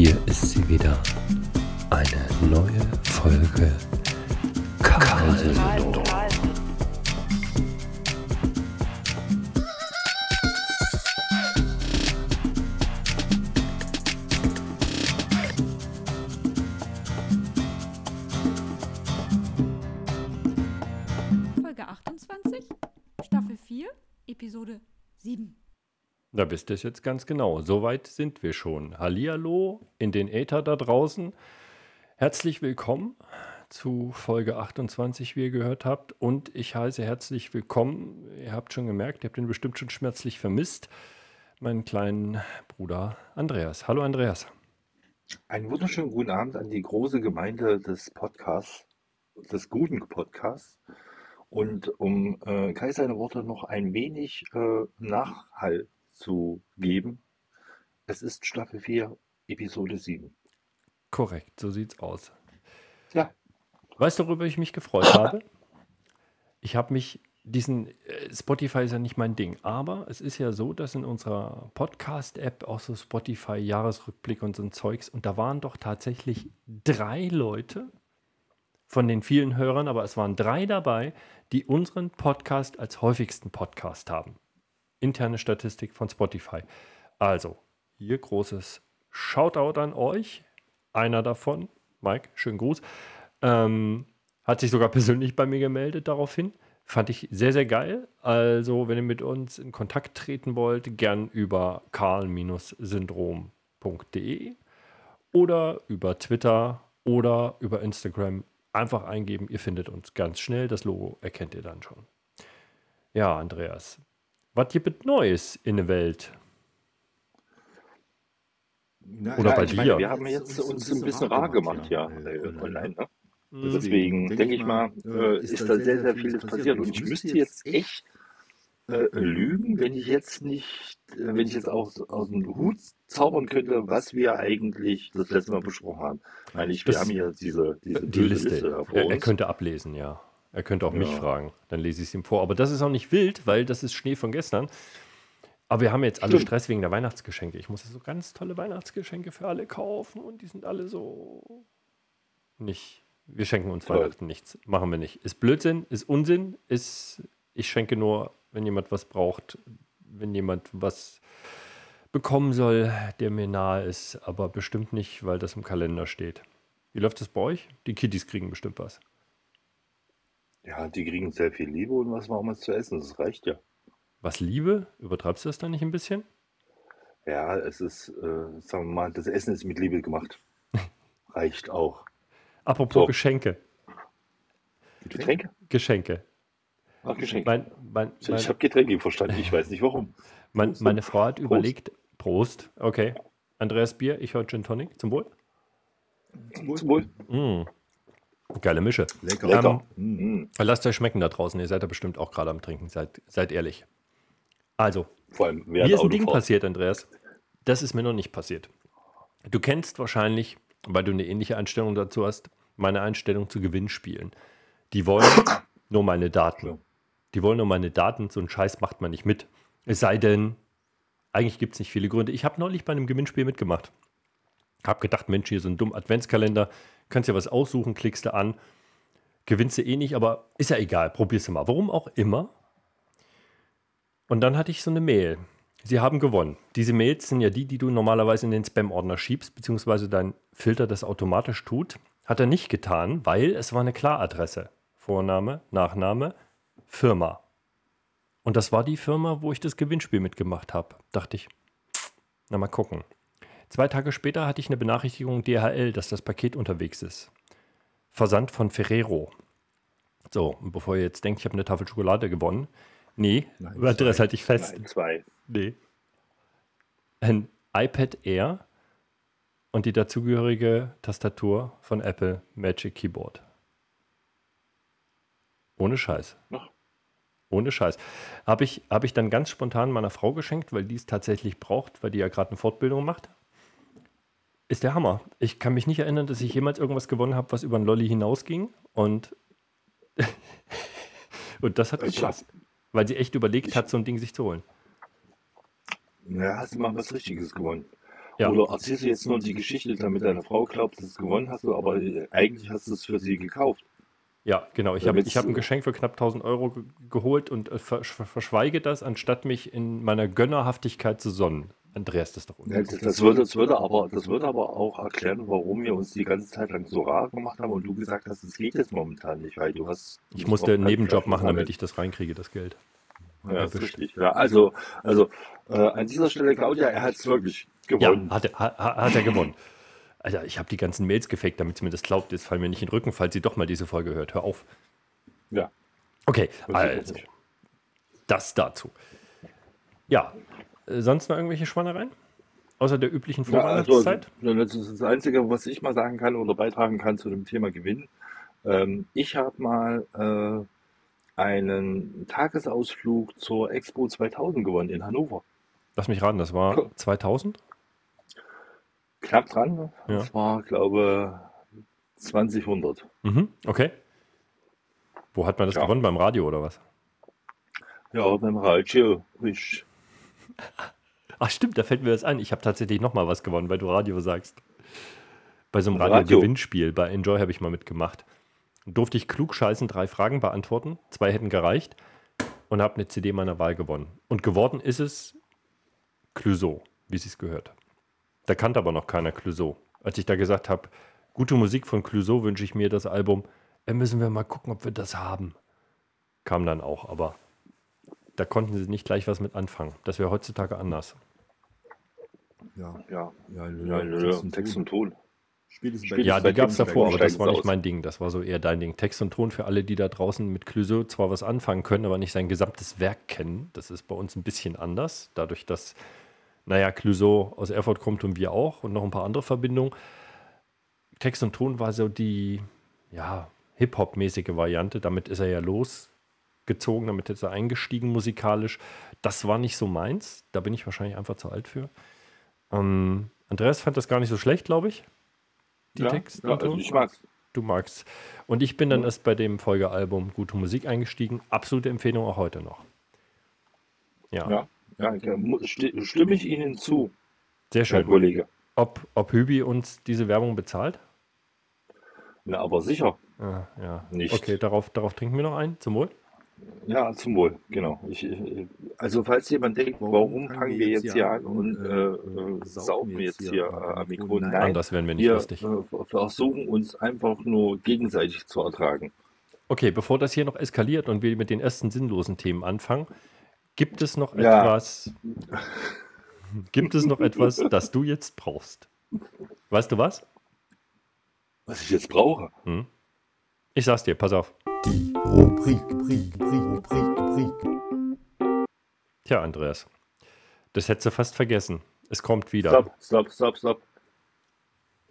hier ist sie wieder. Eine neue Folge Karlsruhe. Da wisst ihr es jetzt ganz genau. Soweit sind wir schon. Hallihallo in den Äther da draußen. Herzlich willkommen zu Folge 28, wie ihr gehört habt. Und ich heiße herzlich willkommen. Ihr habt schon gemerkt, ihr habt ihn bestimmt schon schmerzlich vermisst. Meinen kleinen Bruder Andreas. Hallo Andreas. Einen wunderschönen guten Abend an die große Gemeinde des Podcasts, des guten Podcasts. Und um äh, Kai seine Worte noch ein wenig äh, Nachhall zu geben, es ist Staffel 4, Episode 7. Korrekt, so sieht's aus. Ja, Weißt du, worüber ich mich gefreut habe? Ich habe mich diesen äh, Spotify ist ja nicht mein Ding, aber es ist ja so, dass in unserer Podcast-App auch so Spotify-Jahresrückblick und so ein Zeugs und da waren doch tatsächlich drei Leute von den vielen Hörern, aber es waren drei dabei, die unseren Podcast als häufigsten Podcast haben. Interne Statistik von Spotify. Also, hier großes Shoutout an euch. Einer davon, Mike, schönen Gruß, ähm, hat sich sogar persönlich bei mir gemeldet daraufhin. Fand ich sehr, sehr geil. Also, wenn ihr mit uns in Kontakt treten wollt, gern über karl-syndrom.de oder über Twitter oder über Instagram einfach eingeben. Ihr findet uns ganz schnell. Das Logo erkennt ihr dann schon. Ja, Andreas, was gibt Neues in der Welt? Na, Oder ja, bei ich meine, dir. wir haben jetzt uns ein bisschen rar gemacht, ja, äh, online. Ne? Mhm. Deswegen denke ich mal, äh, ist da sehr, sehr vieles passiert. Und ich müsste jetzt echt äh, lügen, wenn ich jetzt nicht, äh, wenn ich jetzt aus, aus dem Hut zaubern könnte, was wir eigentlich das letzte Mal besprochen haben. Weil ich, wir Das- haben hier diese, diese Die Liste. vor Er, er könnte ablesen, ja. Er könnte auch mich Ja. fragen. Dann lese ich es ihm vor. Aber das ist auch nicht wild, weil das ist Schnee von gestern. Aber wir haben jetzt alle. Stress wegen der Weihnachtsgeschenke. Ich muss so ganz tolle Weihnachtsgeschenke für alle kaufen und die sind alle so nicht. Wir schenken uns Toll. Weihnachten nichts. Machen wir nicht. Ist Blödsinn, ist Unsinn, ist. Ich schenke nur, wenn jemand was braucht, wenn jemand was bekommen soll, der mir nahe ist, aber bestimmt nicht, weil das im Kalender steht. Wie läuft das bei euch? Die Kitties kriegen bestimmt was. Ja, die kriegen sehr viel Liebe und was Warmes zu essen. Das reicht ja. Was Liebe? Übertreibst du das dann nicht ein bisschen? Ja, es ist, äh, sagen wir mal, das Essen ist mit Liebe gemacht. Reicht auch. Apropos So. Geschenke. Getränke? Geschenke. Ach, Geschenke. Mein, mein, Ich mein, habe Getränke verstanden. Ich weiß nicht warum. mein, Prost. meine Frau hat Prost. überlegt. Prost. Okay. Andreas Bier, ich höre Gin Tonic. Zum Wohl. Zum Wohl. Mm. Geile Mische. Lecker. Lecker. Mm. Mm. Lasst euch schmecken da draußen. Ihr seid da bestimmt auch gerade am Trinken. Seid, seid ehrlich. Also, Vor allem Mir ist ein Ding Autofahrt. passiert, Andreas. Das ist mir noch nicht passiert. Du kennst wahrscheinlich, weil du eine ähnliche Einstellung dazu hast, meine Einstellung zu Gewinnspielen. Die wollen nur meine Daten. Die wollen nur meine Daten. So einen Scheiß macht man nicht mit. Es sei denn, eigentlich gibt es nicht viele Gründe. Ich habe neulich bei einem Gewinnspiel mitgemacht. Hab gedacht, Mensch, hier so ein dummer Adventskalender. Kannst ja was aussuchen, klickst du an. Gewinnst du eh nicht, aber ist ja egal. Probierst du mal. Warum auch immer. Und dann hatte ich so eine Mail. Sie haben gewonnen. Diese Mails sind ja die, die du normalerweise in den Spam-Ordner schiebst, beziehungsweise dein Filter das automatisch tut. Hat er nicht getan, weil es war eine Klaradresse. Vorname, Nachname, Firma. Und das war die Firma, wo ich das Gewinnspiel mitgemacht habe. Dachte ich, na mal gucken. Zwei Tage später hatte ich eine Benachrichtigung DHL, dass das Paket unterwegs ist. Versand von Ferrero. So, und bevor ihr jetzt denkt, ich habe eine Tafel Schokolade gewonnen. Nee, Nein, Andreas zwei. halte ich fest. Nein, zwei. Nee. Ein iPad Air und die dazugehörige Tastatur von Apple Magic Keyboard. Ohne Scheiß. Ach. Ohne Scheiß. Habe ich, hab ich dann ganz spontan meiner Frau geschenkt, weil die es tatsächlich braucht, weil die ja gerade eine Fortbildung macht. Ist der Hammer. Ich kann mich nicht erinnern, dass ich jemals irgendwas gewonnen habe, was über ein Lolli hinausging. Und, und das hat Ich gepasst. Weil sie echt überlegt hat, so ein Ding sich zu holen. Ja, hast du mal was Richtiges gewonnen. Ja. Oder erzählst du jetzt nur die Geschichte, damit deine Frau glaubt, dass du es gewonnen hast, aber äh, eigentlich hast du es für sie gekauft. Ja, genau. Ich habe ich hab ein Geschenk für knapp 1000 Euro ge geholt und äh, versch verschweige das, anstatt mich in meiner Gönnerhaftigkeit zu sonnen. Andreas, das ist doch Ja, unmöglich. das, würde, das, würde aber, das würde aber auch erklären, warum wir uns die ganze Zeit lang so rar gemacht haben und du gesagt hast, es geht jetzt momentan nicht, weil du hast. Ich musste musst einen Nebenjob machen, damit ich das reinkriege, das Geld. Ja, das ist richtig. Ja, also, also äh, an dieser Stelle, Claudia, er hat es wirklich Ja, gewonnen. hat er, hat, hat er gewonnen. Alter, ich habe die ganzen Mails gefaked, damit sie mir das glaubt. Jetzt fallen mir nicht in den Rücken, falls sie doch mal diese Folge hört. Hör auf. Ja. Okay, also, das dazu. Ja, sonst noch irgendwelche Schwannereien? Außer der üblichen Ja, also, Vorweihnachtszeit? das ist das Einzige, was ich mal sagen kann oder beitragen kann zu dem Thema Gewinn. Ähm, ich habe mal äh, einen Tagesausflug zur Expo 2000 gewonnen in Hannover. Lass mich raten, das war 2000? Knapp dran. ne? Ja. Das war, glaube 2000. Mhm, okay. Wo hat man das Ja. gewonnen? Beim Radio oder was? Ja, beim Radio. Ich, Ach stimmt, da fällt mir das ein. Ich habe tatsächlich noch mal was gewonnen, weil du Radio sagst. Bei so einem Radio. Radio-Gewinnspiel, bei Enjoy habe ich mal mitgemacht. Durfte ich klug scheißen drei Fragen beantworten. Zwei hätten gereicht. Und habe eine CD meiner Wahl gewonnen. Und geworden ist es Clouseau, wie sie es gehört. Da kannte aber noch keiner Clouseau. Als ich da gesagt habe, gute Musik von Clouseau wünsche ich mir das Album, äh, müssen wir mal gucken, ob wir das haben. Kam dann auch, aber da konnten sie nicht gleich was mit anfangen. Das wäre heutzutage anders. Ja, ja, ja, ja, ja, Text und Ton. Spätestens Spätestens Ja, die gab es davor, aber das war nicht aus. mein Ding. Das war so eher dein Ding. Text und Ton für alle, die da draußen mit Clouseau zwar was anfangen können, aber nicht sein gesamtes Werk kennen. Das ist bei uns ein bisschen anders. Dadurch, dass, naja, Clouseau aus Erfurt kommt und wir auch und noch ein paar andere Verbindungen. Text und Ton war so die, ja, Hip-Hop-mäßige Variante. Damit ist er ja losgezogen, damit ist er eingestiegen musikalisch. Das war nicht so meins. Da bin ich wahrscheinlich einfach zu alt für. Ähm, Andreas fand das gar nicht so schlecht, glaube ich. Die ja, Text ja, also ich mag's. Du magst. Und ich bin dann Ja. erst bei dem Folgealbum Gute Musik eingestiegen. Absolute Empfehlung auch heute noch. Ja, Ja, ja, da mu- sti- stimme ich Ihnen zu, sehr Herr schön. Kollege. Ob, ob Hübi uns diese Werbung bezahlt? Na, aber sicher. Ah, ja. Nicht. Okay, darauf, darauf trinken wir noch ein. Zum Wohl. Ja, zum Wohl, genau. Ich, ich, also falls jemand denkt, warum, fangen wir jetzt hier an und äh, äh, saufen wir jetzt hier äh, am Mikro? Nein, Anders werden wir nicht wir lustig. äh, versuchen uns einfach nur gegenseitig zu ertragen. Okay, bevor das hier noch eskaliert und wir mit den ersten sinnlosen Themen anfangen, gibt es noch Ja. etwas, gibt es noch etwas, das du jetzt brauchst? Weißt du was? Was ich jetzt brauche. Hm? Ich sag's dir, pass auf. Die Rubrik, Rubrik, Rubrik, Rubrik. Tja, Andreas, das hättest du fast vergessen. Es kommt wieder. Stopp, stopp, stopp, stopp.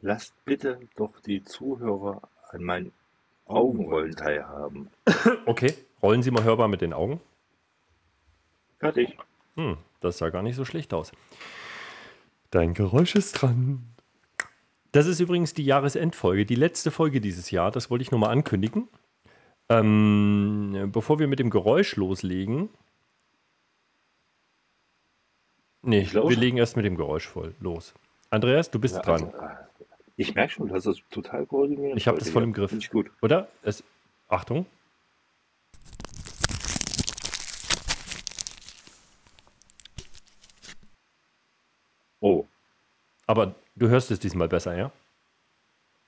Lasst bitte doch die Zuhörer an meinen Augenrollen teilhaben. Okay, rollen Sie mal hörbar mit den Augen. Fertig. Hm, das sah gar nicht so schlecht aus. Dein Geräusch ist dran. Das ist übrigens die Jahresendfolge, die letzte Folge dieses Jahr. Das wollte ich nur mal ankündigen. Ähm, bevor wir mit dem Geräusch loslegen. Nee, wir legen erst mit dem Geräusch voll los. Andreas, du bist Ja, dran, also, äh, ich merke schon, das total koordiniert Ich hab heute das voll im Griff. Ich gut. oder? Es, Achtung. Oh, Aber du hörst es diesmal besser, ja?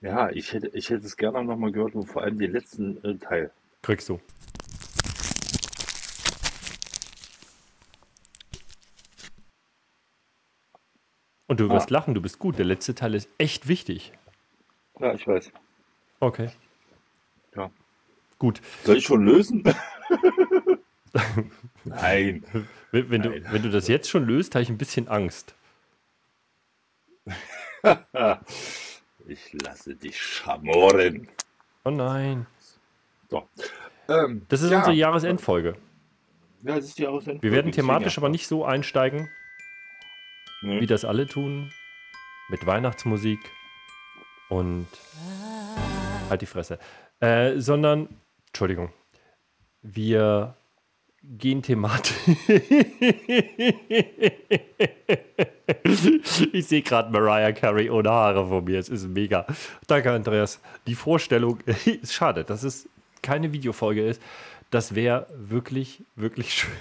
Ja, ich hätte, ich hätte es gerne nochmal gehört und vor allem den letzten äh, Teil. Kriegst du. Und du wirst Ah. lachen, du bist gut. Der letzte Teil ist echt wichtig. Ja, ich weiß. Okay. Ja. Gut. Soll ich schon lösen? Nein. Wenn, wenn, du, Nein. wenn du das jetzt schon löst, habe ich ein bisschen Angst. Ich lasse dich schamoren. Oh nein. So. Ähm, Das ist ja. unsere Jahresendfolge. Ja, das ist die Jahresendfolge. Wir werden thematisch aber nicht so einsteigen, Nee. wie das alle tun. Mit Weihnachtsmusik und halt die Fresse. Äh, sondern, Entschuldigung, wir Genthematik. ich sehe gerade Mariah Carey ohne Haare vor mir. Es ist mega. Danke, Andreas. Die Vorstellung ist schade, dass es keine Videofolge ist. Das wäre wirklich, wirklich schön.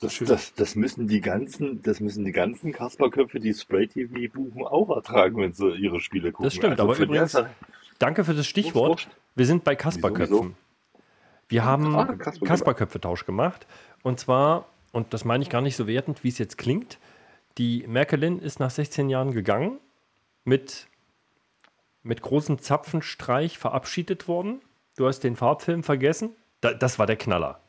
Das, das, das müssen die ganzen, das müssen die ganzen Kasperköpfe, die Spray TV buchen, auch ertragen, wenn sie ihre Spiele gucken. Das stimmt, Also aber übrigens, danke für das Stichwort. Wir sind bei Wieso, Kasperköpfen. wieso? Wir haben Ah, Kasperköpfe. Kasperköpfe-Tausch gemacht. Und zwar, und das meine ich gar nicht so wertend, wie es jetzt klingt, die Merkelin ist nach 16 Jahren gegangen, mit, mit großem Zapfenstreich verabschiedet worden. Du hast den Farbfilm vergessen. Da, das war der Knaller.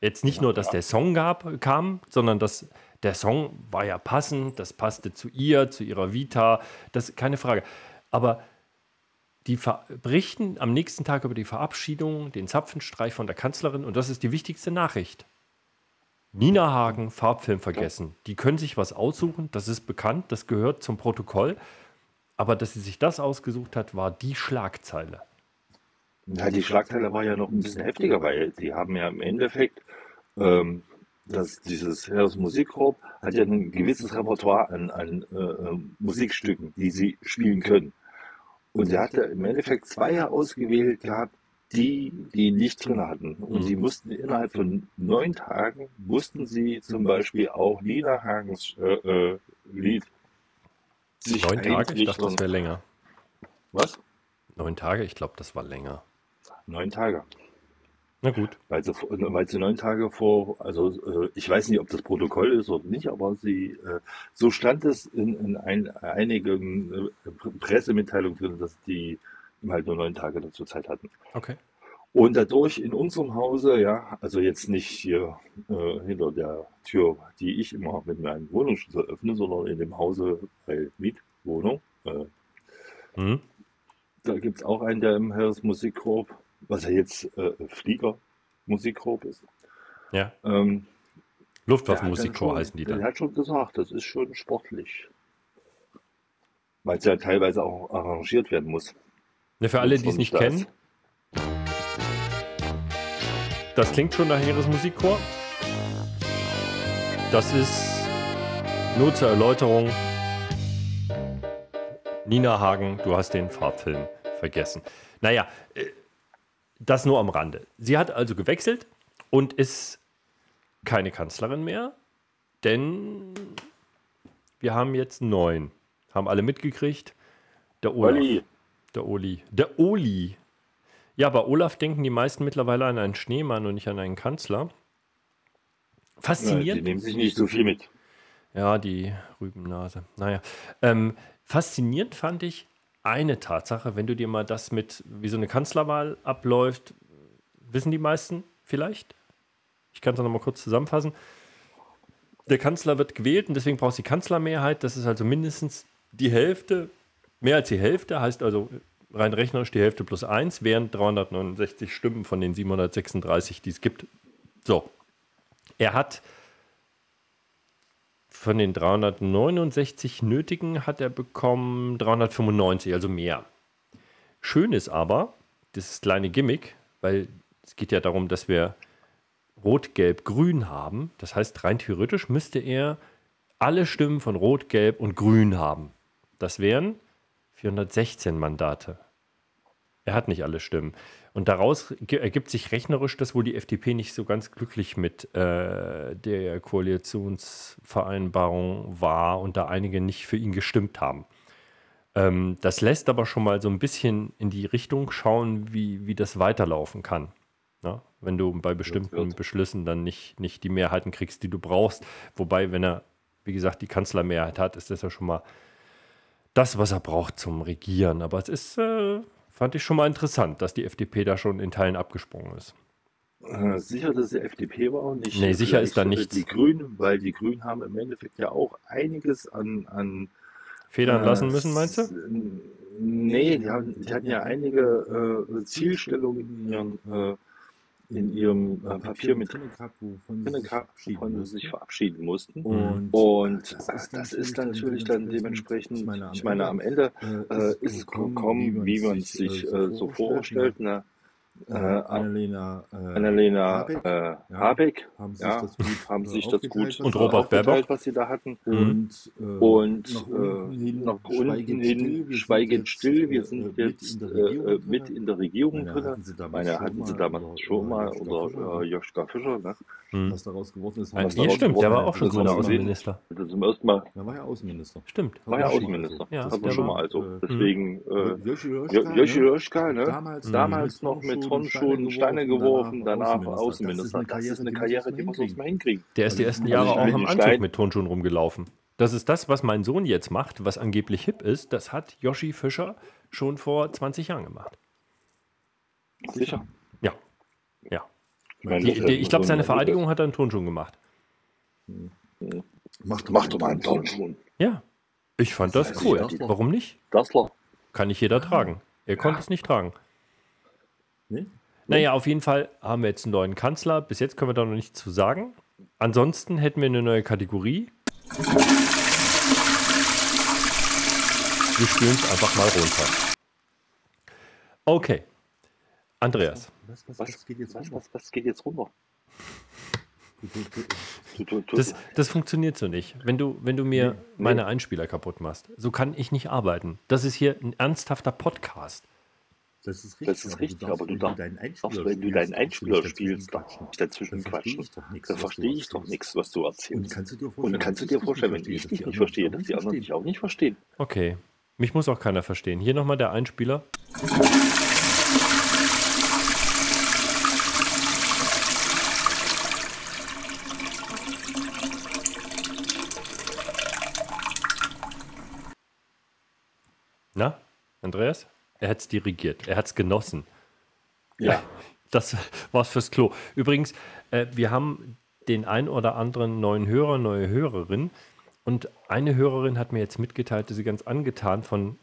Jetzt nicht nur, dass der Song gab, kam, sondern dass der Song war ja passend, das passte zu ihr, zu ihrer Vita, das keine Frage. Aber die berichten am nächsten Tag über die Verabschiedung, den Zapfenstreich von der Kanzlerin und das ist die wichtigste Nachricht. Nina Hagen, Farbfilm vergessen. Die können sich was aussuchen, das ist bekannt, das gehört zum Protokoll. Aber dass sie sich das ausgesucht hat, war die Schlagzeile. Ja, die Schlagzeile war ja noch ein bisschen heftiger, weil sie haben ja im Endeffekt, ähm, dass dieses Heeres Musikkorps hat ja ein gewisses Repertoire an, an äh, äh, Musikstücken, die sie spielen können. Und sie hatte im Endeffekt zwei ausgewählt gehabt, die, die nicht drin hatten. Und Mhm. sie mussten innerhalb von neun Tagen, mussten sie zum Beispiel auch Nina Hagens äh, äh, Lied sich Neun Tage? Ich dachte, das wäre länger. Was? Neun Tage? Ich glaube, das war länger. Neun Tage. Na gut. Weil sie, weil sie neun Tage vor, also äh, ich weiß nicht, ob das Protokoll ist oder nicht, aber sie, äh, so stand es in, in ein, einigen äh, Pressemitteilungen drin, dass die halt nur neun Tage dazu Zeit hatten. Okay. Und dadurch in unserem Hause, ja, also jetzt nicht hier äh, hinter der Tür, die ich immer mit meinem Wohnungsschlüssel öffne, sondern in dem Hause bei Mietwohnung. Äh, Hm? da gibt es auch einen, der im Heeres Musikkorps, was ja jetzt äh, Flieger Musikkorps ist. Ja. Ähm, Luftwaffenmusikchor heißen die dann. hat schon gesagt, das ist schon sportlich. Weil es ja teilweise auch arrangiert werden muss. Ne, für alle, die es nicht da kennen, das klingt schon nach Heeresmusikchor. Das ist nur zur Erläuterung. Nina Hagen, du hast den Farbfilm vergessen. Naja, äh, das nur am Rande. Sie hat also gewechselt und ist keine Kanzlerin mehr, denn wir haben jetzt neun. Haben alle mitgekriegt. Der Olaf. Olli, Der Oli. Der Oli. Ja, bei Olaf denken die meisten mittlerweile an einen Schneemann und nicht an einen Kanzler. ja, die Faszinierend. nehmen sich nicht so viel mit. Ja, die Rübennase. Naja. Ähm, faszinierend fand ich eine Tatsache, wenn du dir mal das mit, wie so eine Kanzlerwahl abläuft, wissen die meisten vielleicht? Ich kann es noch mal kurz zusammenfassen. Der Kanzler wird gewählt und deswegen brauchst du die Kanzlermehrheit. Das ist also mindestens die Hälfte, mehr als die Hälfte, heißt also rein rechnerisch die Hälfte plus eins, wären 369 Stimmen von den 736, die es gibt. So. Er hat von den 369 nötigen hat er bekommen 395, also mehr. Schön ist aber, das kleine Gimmick, weil es geht ja darum, dass wir Rot, Gelb, Grün haben. Das heißt, rein theoretisch müsste er alle Stimmen von Rot, Gelb und Grün haben. Das wären 416 Mandate. Er hat nicht alle Stimmen. Und daraus ergibt sich rechnerisch, dass wohl die FDP nicht so ganz glücklich mit äh, der Koalitionsvereinbarung war und da einige nicht für ihn gestimmt haben. Ähm, das lässt aber schon mal so ein bisschen in die Richtung schauen, wie, wie das weiterlaufen kann. Ja? Wenn du bei bestimmten wird. Beschlüssen dann nicht, nicht die Mehrheiten kriegst, die du brauchst. Wobei, wenn er, wie gesagt, die Kanzlermehrheit hat, ist das ja schon mal das, was er braucht zum Regieren. Aber es ist, äh, fand ich schon mal interessant, dass die FDP da schon in Teilen abgesprungen ist. Äh, sicher, dass es die FDP war und nicht Nee, sicher ist da nichts. die Grünen, weil die Grünen haben im Endeffekt ja auch einiges an, an Federn äh, lassen müssen, meinst du? Nee, die, haben, die hatten ja einige äh, Zielstellungen in, ihren, äh, in ihrem äh, Papier mit drin gehabt, wovon sie gehabt, verabschieden wovon sie mussten. sich verabschieden mussten. Und, Und das äh, ist das ist dann natürlich dann dementsprechend, ich meine, am ich meine, am Ende äh, ist es gekommen, wie man es sich äh, so vorstellt. Ne? Äh, Annalena, äh, Annalena Habeck, äh, ja. Habeck haben sich ja, das gut, haben äh, sich das gut Und sie Robert. Baerbock? was sie da hatten. Und, äh, Und nach äh, unten hin, nach unten schweigend hin still. Wir schweigend sind still. jetzt, Wir äh, sind mit jetzt in der äh, Regierung äh, mit drin. in der Regierung Meine drin. hatten sie damals Meine schon hatten sie mal, damals oder, schon äh, mal Joschka oder Fischer, äh, Joschka Fischer. Ne? Hm. Was daraus geworden ist, Ein, haben ja, stimmt, der war auch ist, schon das Bundesaußenminister. Das zum ersten Mal Da war ja Außenminister. Stimmt. war ja Außenminister. Ja, man der schon war- mal. Also äh, deswegen äh, Joschka, ne? Damals noch mit Turnschuhen Steine geworfen, danach Das Außenminister. ist Das ist eine Karriere, die muss man hinkriegen. mal hinkriegen. Der ist die Also ersten ich- Jahre auch will Anzug Stein- mit Turnschuhen rumgelaufen. Das ist das, was mein Sohn jetzt macht, was angeblich hip ist. Das hat Yoshi Fischer schon vor 20 Jahren gemacht. Sicher. Ja. Ja. Die, das die, ja ich glaube, seine ein- Vereidigung hat er in Turnschuhen gemacht. Mach doch, Mach doch mal einen Turnschuhen. Ja. Ich fand das Das cool. ja Warum nicht? Dassler. Kann nicht jeder tragen. Er konnte es nicht tragen. Nee? Naja, auf jeden Fall haben wir jetzt einen neuen Kanzler. Bis jetzt können wir da noch nichts zu sagen. Ansonsten hätten wir eine neue Kategorie. Wir spielen es einfach mal runter. Okay. Andreas. Was, was, Was, was geht jetzt was, runter? was, was geht jetzt runter? Das, das funktioniert so nicht. Wenn du, wenn du mir Nee, meine Einspieler kaputt machst, so kann ich nicht arbeiten. Das ist hier ein ernsthafter Podcast. Das ist richtig, das ist richtig, aber du darfst, deinen darfst, wenn du deinen Einspieler spielst, darfst du dazwischen verstehe quatschen. ich doch nichts, Dann was du verstehe ich doch erzählst. nichts, was du Und erzählst. kannst du dir vorstellen, Und kannst du dir ich vorstellen, wenn ich dass dich nicht verstehe, dass die anderen dich auch nicht verstehen? Okay. Mich muss auch keiner verstehen. Hier nochmal der Einspieler. Na, Andreas? Er hat es dirigiert. Er hat es genossen. Ja. Das war's fürs Klo. Übrigens, äh, wir haben den ein oder anderen neuen Hörer, neue Hörerin. Und eine Hörerin hat mir jetzt mitgeteilt, dass sie ganz angetan von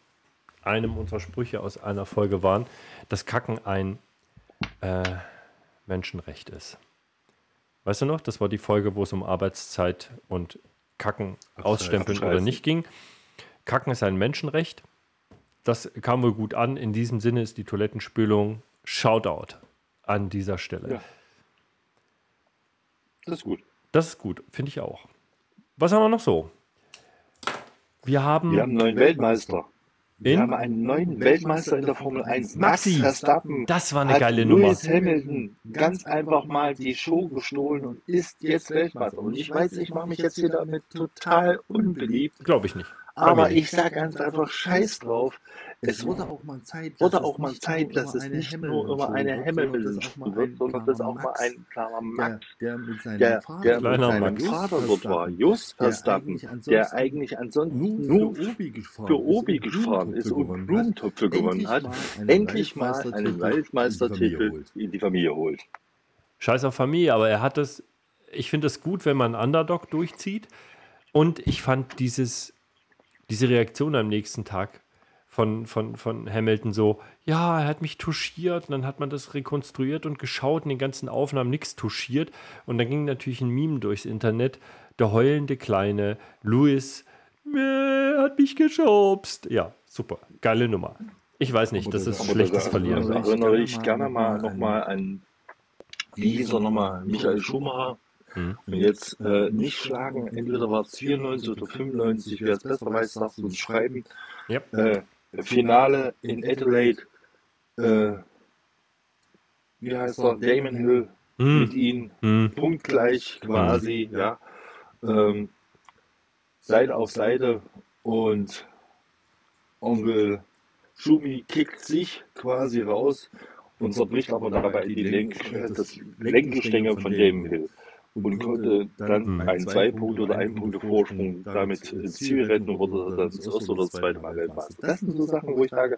einem unserer Sprüche aus einer Folge waren, dass Kacken ein äh, Menschenrecht ist. Weißt du noch? Das war die Folge, wo es um Arbeitszeit und Kacken ausstempeln oder nicht ging. Kacken ist ein Menschenrecht. Das kam wohl gut an. In diesem Sinne ist die Toilettenspülung Shoutout an dieser Stelle. Ja. Das ist gut. Das ist gut, finde ich auch. Was haben wir noch so? Wir haben, Wir haben einen neuen Weltmeister. Wir haben einen neuen Weltmeister in der Formel 1. Max Maxi. Verstappen das war eine geile Nummer. Lewis Hamilton ganz einfach mal die Show gestohlen und ist jetzt Weltmeister. Und ich weiß, ich mache mich jetzt hier damit total unbeliebt, Glaube ich nicht. Aber ich sage ganz einfach Scheiß drauf. Es wurde auch mal Zeit, wurde dass auch es mal nicht Zeit, nur dass es eine nicht nur immer Hamilton-Show eine wird, sondern dass Hamilton auch mal wird, ein sondern dass klarer auch mal Max, ein klarer der, Max, der mit seinem der, Vater, der, Kleiner mit seinem. Vater dort war, Just der Verstappen, eigentlich ansonsten der eigentlich ansonsten nur nur für Obi gefahren für ist Obi und gefahren ist und Blumentöpfe gewonnen hat, endlich mal einen Weltmeistertitel in die Familie holt. Scheiß auf Familie, aber er hat es. Ich finde es gut, wenn man einen Underdog durchzieht. Und ich fand dieses, diese Reaktion am nächsten Tag von, von, von Hamilton so: Ja, er hat mich touchiert. Und dann hat man das rekonstruiert und geschaut in den ganzen Aufnahmen nichts touchiert. Und dann ging natürlich ein Meme durchs Internet: Der heulende kleine Louis äh, hat mich geschubst. Ja, super. Geile Nummer. Ich weiß nicht, das ist schlechtes Verlieren. erinnere ich gerne mal nochmal an, wie hieß er nochmal, Michael Schumacher. Hm. Und jetzt äh, nicht schlagen, entweder war es 94 oder 95, wer es besser weiß, darfst du uns schreiben. Ja. Äh, Finale in Adelaide, äh, wie heißt er, Damon Hill mit Hm. ihm, Hm. punktgleich quasi, ja. Ähm, Seite auf Seite und Onkel Schumi kickt sich quasi raus und zerbricht aber dabei die Lenk, äh, das Lenkgestänge von Damon Hill und konnte dann einen zwei Punkte oder einen Punkte Vorsprung damit ins Ziel retten und wurde dann das erste oder das zweite Mal Weltmeister. Das sind so Sachen, wo ich sage,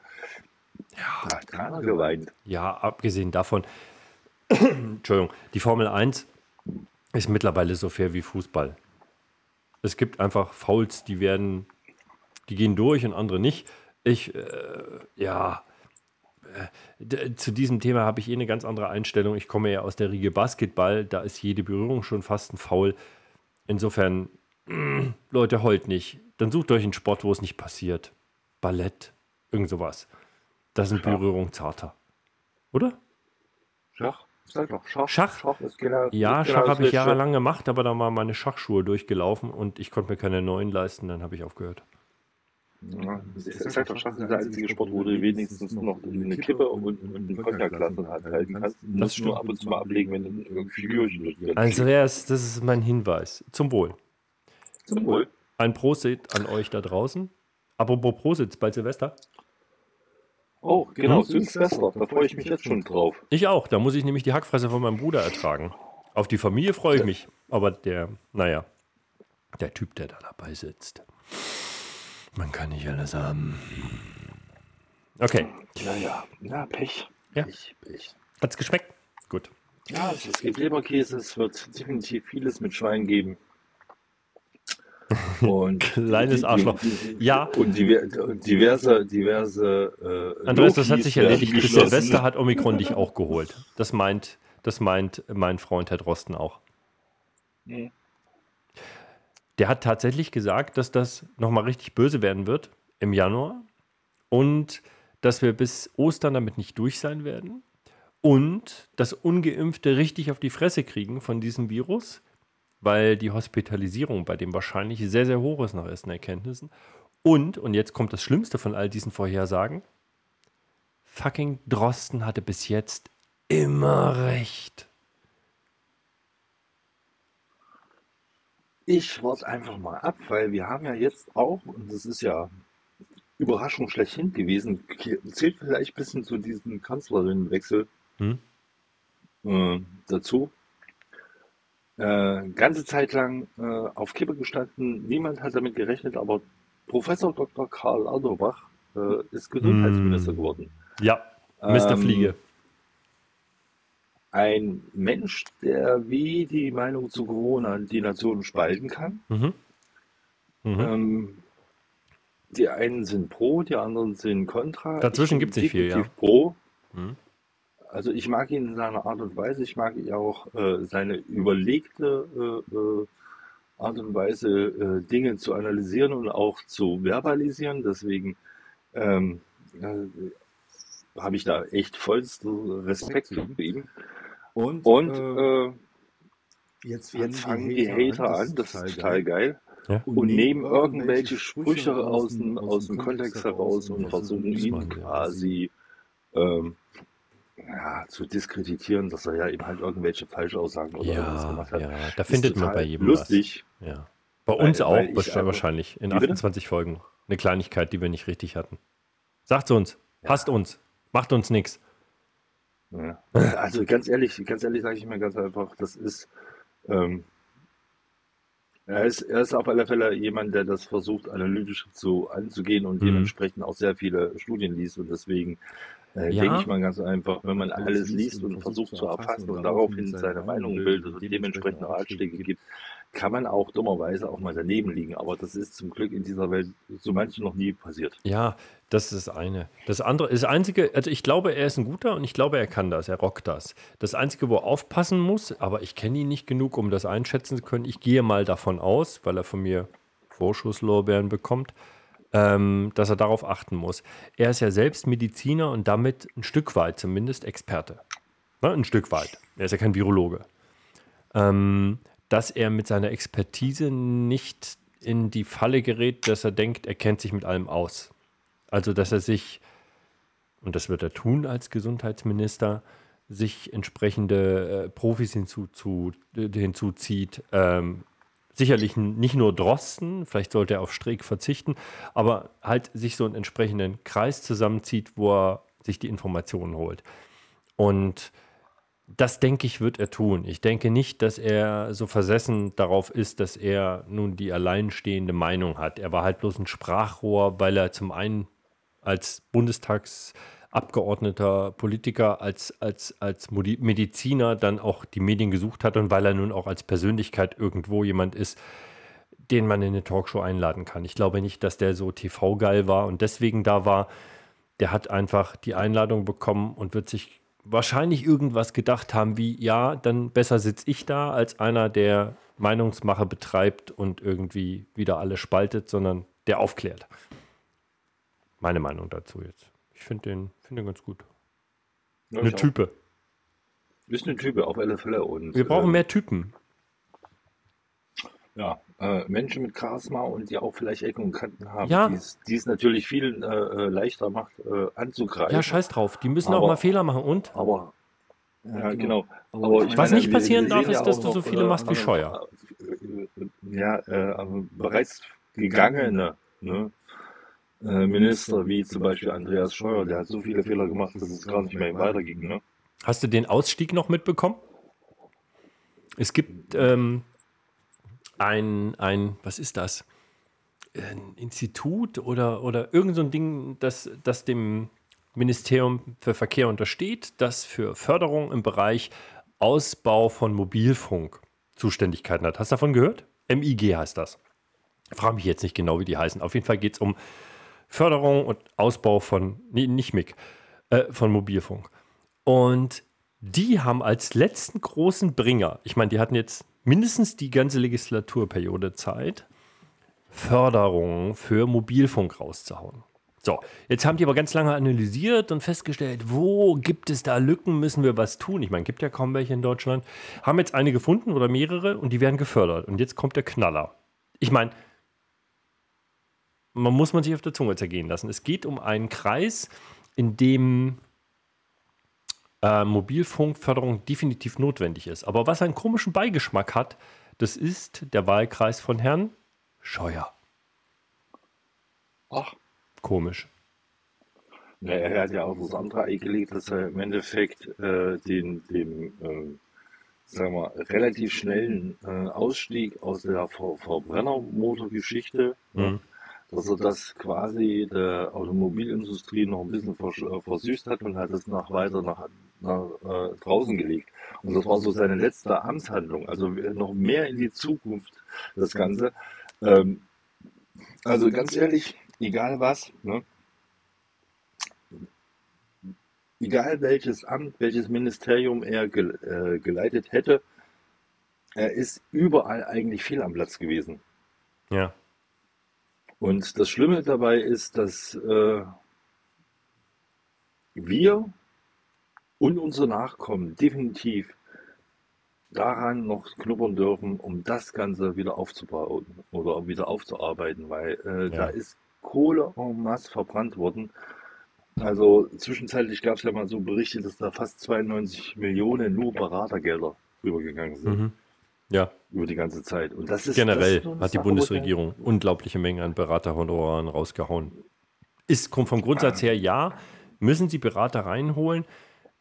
ja, da hat keiner geweint. Ja, abgesehen davon, Entschuldigung, die Formel 1 ist mittlerweile so fair wie Fußball. Es gibt einfach Fouls, die werden, die gehen durch und andere nicht. Ich, äh, ja, zu diesem Thema habe ich eh eine ganz andere Einstellung. Ich komme ja aus der Riege Basketball, da ist jede Berührung schon fast ein Foul. Insofern, mm, Leute, heult nicht. Dann sucht euch einen Sport, wo es nicht passiert. Ballett, irgend sowas. Da sind Ja. Berührungen zarter. Oder? Schach? Sag doch, Schach. Schach? Schach ist genau, Ja, ist genau Schach habe ich jahrelang gemacht, aber da waren meine Schachschuhe durchgelaufen und ich konnte mir keine neuen leisten, dann habe ich aufgehört. Ja, sag doch, Schach ist der einzige Sport, wo du wenigstens noch eine Kippe und, und einen Cognac-Glas halt halten kannst. Du musst stimmt. nur ab und zu mal ablegen, wenn du irgendwie Figürchen drin Also es, das ist mein Hinweis. Zum Wohl. Zum Wohl. Ein Prosit an euch da draußen. Apropos Prosit, bald Silvester. Oh, genau, Hm? Silvester. Da freue ich mich jetzt schon drauf. Ich auch. Da muss ich nämlich die Hackfresse von meinem Bruder ertragen. Auf die Familie freue ich mich. Aber der, naja, der Typ, der da dabei sitzt. Man kann nicht alles haben. Okay. Naja, na, Pech. Ja. Pech, Pech. Hat's geschmeckt? Gut. Ja, es es gibt Leberkäse, es wird definitiv vieles mit Schwein geben. Und Kleines Arschloch. Ja. Und diver- und diverse, diverse. Äh, Andreas, das hat sich erledigt. Bis. Silvester hat Omikron dich auch geholt. Das meint, das meint mein Freund Herr Drosten auch. Mhm. Der hat tatsächlich gesagt, dass das nochmal richtig böse werden wird im Januar und dass wir bis Ostern damit nicht durch sein werden und dass Ungeimpfte richtig auf die Fresse kriegen von diesem Virus, weil die Hospitalisierung bei dem wahrscheinlich sehr, sehr hoch ist nach ersten Erkenntnissen. Und, und jetzt kommt das Schlimmste von all diesen Vorhersagen, fucking Drosten hatte bis jetzt immer recht. Ich warte einfach mal ab, weil wir haben ja jetzt auch, und das ist ja Überraschung schlechthin gewesen, zählt vielleicht ein bisschen zu diesem Kanzlerinnenwechsel Hm? äh, dazu. Äh, ganze Zeit lang äh, auf Kippe gestanden, niemand hat damit gerechnet, aber Professor Dr. Karl Lauterbach äh, ist Gesundheitsminister Hm. geworden. Ja, Mr. Ähm, Fliege. Ein Mensch, der wie die Meinung zu Corona die Nation spalten kann. Mhm. Mhm. Ähm, die einen sind pro, die anderen sind kontra. Dazwischen bin gibt's nicht viel, definitiv pro. Mhm. Also ich mag ihn in seiner Art und Weise, ich mag ihn auch äh, seine überlegte äh, äh, Art und Weise, äh, Dinge zu analysieren und auch zu verbalisieren. Deswegen ähm, äh, habe ich da echt vollsten Respekt für ihn. Und, Und äh, äh, jetzt, jetzt fangen die Hater an, das ist total geil. Ja. Und nehmen irgendwelche Sprüche aus dem, aus dem Kontext heraus und versuchen ihn quasi ähm, ja, zu diskreditieren, dass er ja eben halt irgendwelche Falschaussagen oder irgendwas Ja, gemacht hat. ja, da findet man bei jedem lustig. was. Ja. Bei Weil- uns auch weil ich aber- wahrscheinlich in Wie bitte? 28 Folgen. Eine Kleinigkeit, die wir nicht richtig hatten. Sagt uns, hasst uns, macht uns nichts. Ja. Also ganz ehrlich, ganz ehrlich sage ich mir ganz einfach, das ist, ähm, er ist, er ist auf alle Fälle jemand, der das versucht, analytisch zu anzugehen und Mhm. dementsprechend auch sehr viele Studien liest und deswegen äh, Ja. denke ich mal ganz einfach, wenn man alles liest und versucht zu erfassen und daraufhin seine Meinung bildet und dementsprechend Ratschläge gibt, kann man auch dummerweise auch mal daneben liegen. Aber das ist zum Glück in dieser Welt so manchen noch nie passiert. Ja, das ist das eine. Das andere ist das einzige, also ich glaube, er ist ein guter und ich glaube, er kann das, er rockt das. Das einzige, wo er aufpassen muss, aber ich kenne ihn nicht genug, um das einschätzen zu können. Ich gehe mal davon aus, weil er von mir Vorschusslorbeeren bekommt, ähm, dass er darauf achten muss. Er ist ja selbst Mediziner und damit ein Stück weit zumindest Experte. Ne? Ein Stück weit. Er ist ja kein Virologe. Ähm, dass er mit seiner Expertise nicht in die Falle gerät, dass er denkt, er kennt sich mit allem aus. Also, dass er sich, und das wird er tun als Gesundheitsminister, sich entsprechende äh, Profis hinzu, zu, hinzuzieht. Ähm, sicherlich nicht nur Drosten, vielleicht sollte er auf Streeck verzichten, aber halt sich so einen entsprechenden Kreis zusammenzieht, wo er sich die Informationen holt. Und das denke ich, wird er tun. Ich denke nicht, dass er so versessen darauf ist, dass er nun die alleinstehende Meinung hat. Er war halt bloß ein Sprachrohr, weil er zum einen als Bundestagsabgeordneter, Politiker, als, als, als Mediziner dann auch die Medien gesucht hat und weil er nun auch als Persönlichkeit irgendwo jemand ist, den man in eine Talkshow einladen kann. Ich glaube nicht, dass der so TV-geil war und deswegen da war. Der hat einfach die Einladung bekommen und wird sich wahrscheinlich irgendwas gedacht haben wie, ja, dann besser sitze ich da als einer, der Meinungsmache betreibt und irgendwie wieder alle spaltet, sondern der aufklärt. Meine Meinung dazu jetzt. Ich finde den, find den ganz gut. Ja, Eine auch. Type. Ist eine Type auf alle Fälle. Und, Wir brauchen ähm, mehr Typen. Ja, äh, Menschen mit Charisma und die auch vielleicht Ecken und Kanten haben, Ja. die es- natürlich viel äh, äh, leichter macht, äh, anzugreifen. Ja, scheiß drauf. Die müssen auch Aber- mal Fehler machen. Und? Aber, ja, genau. Aber Aber ich Was meine, nicht passieren darf, ist, dass auch du so viele äh, machst wie äh, Scheuer. Ja, äh, aber bereits gegangene ne, Minister, wie zum Beispiel Andreas Scheuer, der hat so viele Fehler gemacht, dass es gar nicht mehr weiterging. Ne? Hast du den Ausstieg noch mitbekommen? Es gibt ähm, ein, ein, was ist das? Ein Institut oder, oder irgend so ein Ding, das, das dem Ministerium für Verkehr untersteht, das für Förderung im Bereich Ausbau von Mobilfunk Zuständigkeiten hat. Hast du davon gehört? MIG heißt das. Frage mich jetzt nicht genau, wie die heißen. Auf jeden Fall geht es um Förderung und Ausbau von, nee, nicht MIG, äh, von Mobilfunk. Und die haben als letzten großen Bringer, ich meine, die hatten jetzt mindestens die ganze Legislaturperiode Zeit, Förderungen für Mobilfunk rauszuhauen. So, jetzt haben die aber ganz lange analysiert und festgestellt, wo gibt es da Lücken, müssen wir was tun. Ich meine, gibt ja kaum welche in Deutschland. Haben jetzt eine gefunden oder mehrere und die werden gefördert. Und jetzt kommt der Knaller. Ich meine, man muss man sich auf der Zunge zergehen lassen. Es geht um einen Kreis, in dem äh, Mobilfunkförderung definitiv notwendig ist. Aber was einen komischen Beigeschmack hat, das ist der Wahlkreis von Herrn Scheuer. Ach, Komisch. na, er hat ja auch das andere eingelegt, dass er im Endeffekt äh, den, den ähm, sagen wir, relativ schnellen äh, Ausstieg aus der Ver Verbrennermotorgeschichte, Mhm. Dass er das quasi der Automobilindustrie noch ein bisschen vers äh, versüßt hat und hat es nach weiter nach, nach äh, draußen gelegt. Und das war so seine letzte Amtshandlung, also noch mehr in die Zukunft das Ganze. Ähm, also ganz ehrlich, egal was, ne? egal welches Amt, welches Ministerium er gel äh, geleitet hätte, er ist überall eigentlich fehl am Platz gewesen. Ja. Und das Schlimme dabei ist, dass äh, wir und unsere Nachkommen definitiv daran noch knuppern dürfen, um das Ganze wieder aufzubauen oder wieder aufzuarbeiten, weil äh, Ja. da ist Kohle en masse verbrannt worden. Also zwischenzeitlich gab es ja mal so Berichte, dass da fast 92 Millionen nur Beratergelder rübergegangen sind Mhm. Ja, über die ganze Zeit. Und das ist das generell ist so eine hat die Sache, wo ich Bundesregierung unglaubliche Mengen an Beraterhonoraren rausgehauen. Ist vom Grundsatz her ja, müssen sie Berater reinholen,